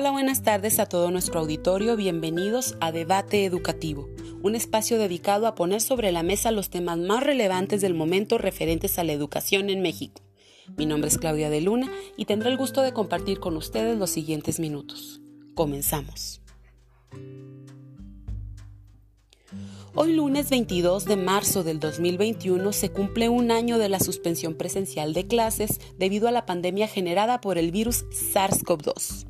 Hola, buenas tardes a todo nuestro auditorio. Bienvenidos a Debate Educativo, un espacio dedicado a poner sobre la mesa los temas más relevantes del momento referentes a la educación en México. Mi nombre es Claudia de Luna y tendré el gusto de compartir con ustedes los siguientes minutos. Comenzamos. Hoy lunes 22 de marzo del 2021 se cumple un año de la suspensión presencial de clases debido a la pandemia generada por el virus SARS-CoV-2.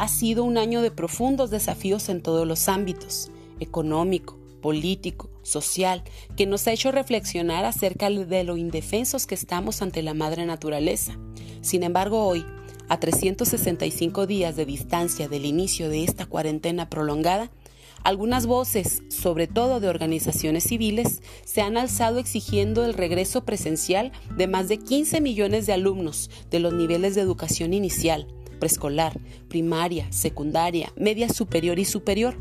Ha sido un año de profundos desafíos en todos los ámbitos, económico, político, social, que nos ha hecho reflexionar acerca de lo indefensos que estamos ante la madre naturaleza. Sin embargo, hoy, a 365 días de distancia del inicio de esta cuarentena prolongada, algunas voces, sobre todo de organizaciones civiles, se han alzado exigiendo el regreso presencial de más de 15 millones de alumnos de los niveles de educación inicial, preescolar, primaria, secundaria, media superior y superior.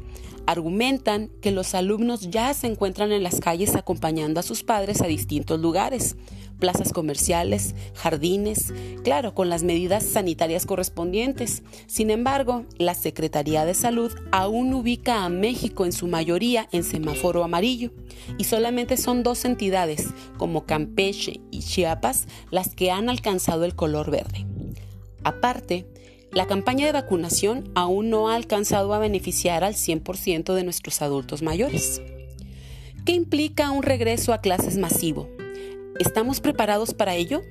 Argumentan que los alumnos ya se encuentran en las calles acompañando a sus padres a distintos lugares, plazas comerciales, jardines, claro, con las medidas sanitarias correspondientes. Sin embargo, la Secretaría de Salud aún ubica a México en su mayoría en semáforo amarillo y solamente son dos entidades, como Campeche y Chiapas, las que han alcanzado el color verde. Aparte, la campaña de vacunación aún no ha alcanzado a beneficiar al 100% de nuestros adultos mayores. ¿Qué implica un regreso a clases masivo? ¿Estamos preparados para ello?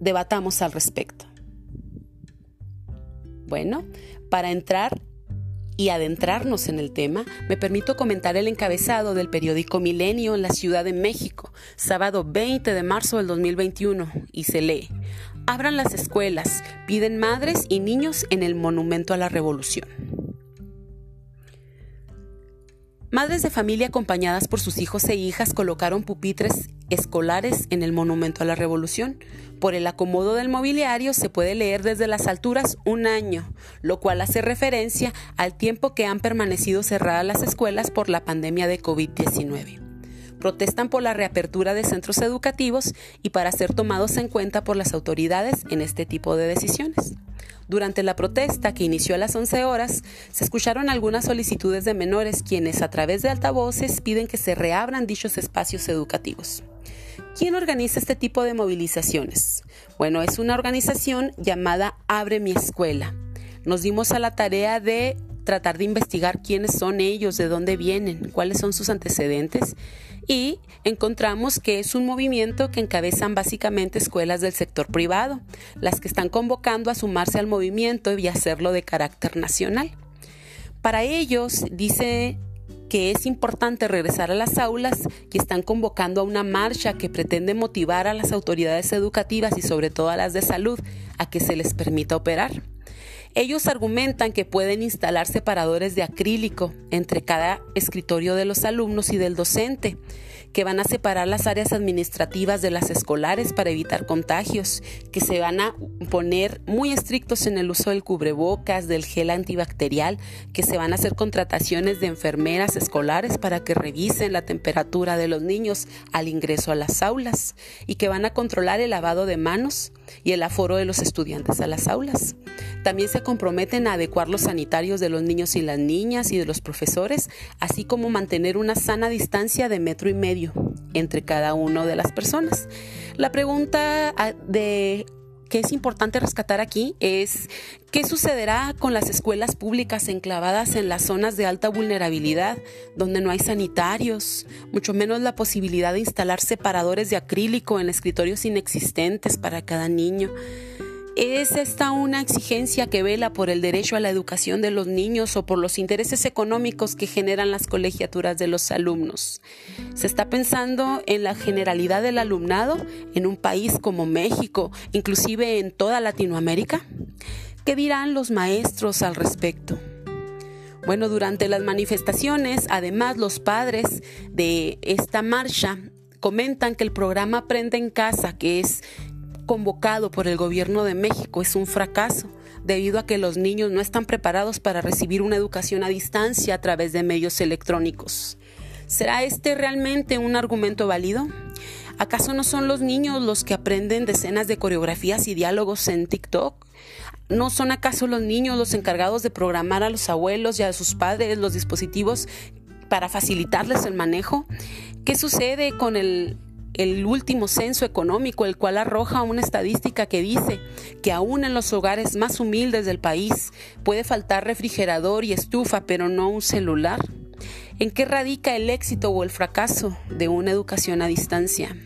Debatamos al respecto. Bueno, para entrar y adentrarnos en el tema, me permito comentar el encabezado del periódico Milenio en la Ciudad de México, sábado 20 de marzo del 2021, y se lee, Abran las escuelas, piden madres y niños en el Monumento a la Revolución. Madres de familia acompañadas por sus hijos e hijas colocaron pupitres escolares en el Monumento a la Revolución. Por el acomodo del mobiliario se puede leer desde las alturas un año, lo cual hace referencia al tiempo que han permanecido cerradas las escuelas por la pandemia de COVID-19 protestan por la reapertura de centros educativos y para ser tomados en cuenta por las autoridades en este tipo de decisiones. Durante la protesta, que inició a las 11 horas, se escucharon algunas solicitudes de menores quienes a través de altavoces piden que se reabran dichos espacios educativos. ¿Quién organiza este tipo de movilizaciones? Bueno, es una organización llamada Abre mi escuela. Nos dimos a la tarea de tratar de investigar quiénes son ellos, de dónde vienen, cuáles son sus antecedentes y encontramos que es un movimiento que encabezan básicamente escuelas del sector privado, las que están convocando a sumarse al movimiento y hacerlo de carácter nacional. Para ellos, dice que es importante regresar a las aulas y están convocando a una marcha que pretende motivar a las autoridades educativas y sobre todo a las de salud a que se les permita operar. Ellos argumentan que pueden instalar separadores de acrílico entre cada escritorio de los alumnos y del docente, que van a separar las áreas administrativas de las escolares para evitar contagios, que se van a poner muy estrictos en el uso del cubrebocas, del gel antibacterial, que se van a hacer contrataciones de enfermeras escolares para que revisen la temperatura de los niños al ingreso a las aulas y que van a controlar el lavado de manos y el aforo de los estudiantes a las aulas. También se comprometen a adecuar los sanitarios de los niños y las niñas y de los profesores, así como mantener una sana distancia de metro y medio entre cada una de las personas. La pregunta ah, de que es importante rescatar aquí es qué sucederá con las escuelas públicas enclavadas en las zonas de alta vulnerabilidad, donde no hay sanitarios, mucho menos la posibilidad de instalar separadores de acrílico en escritorios inexistentes para cada niño. ¿Es esta una exigencia que vela por el derecho a la educación de los niños o por los intereses económicos que generan las colegiaturas de los alumnos? ¿Se está pensando en la generalidad del alumnado en un país como México, inclusive en toda Latinoamérica? ¿Qué dirán los maestros al respecto? Bueno, durante las manifestaciones, además los padres de esta marcha comentan que el programa Aprende en Casa, que es convocado por el gobierno de México es un fracaso debido a que los niños no están preparados para recibir una educación a distancia a través de medios electrónicos. ¿Será este realmente un argumento válido? ¿Acaso no son los niños los que aprenden decenas de coreografías y diálogos en TikTok? ¿No son acaso los niños los encargados de programar a los abuelos y a sus padres los dispositivos para facilitarles el manejo? ¿Qué sucede con el, el último censo económico, el cual arroja una estadística que dice que aún en los hogares más humildes del país puede faltar refrigerador y estufa, pero no un celular? ¿En qué radica el éxito o el fracaso de una educación a distancia?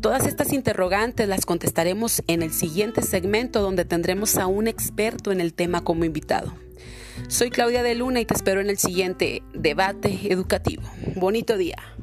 Todas estas interrogantes las contestaremos en el siguiente segmento donde tendremos a un experto en el tema como invitado. Soy Claudia de Luna y te espero en el siguiente debate educativo. Bonito día.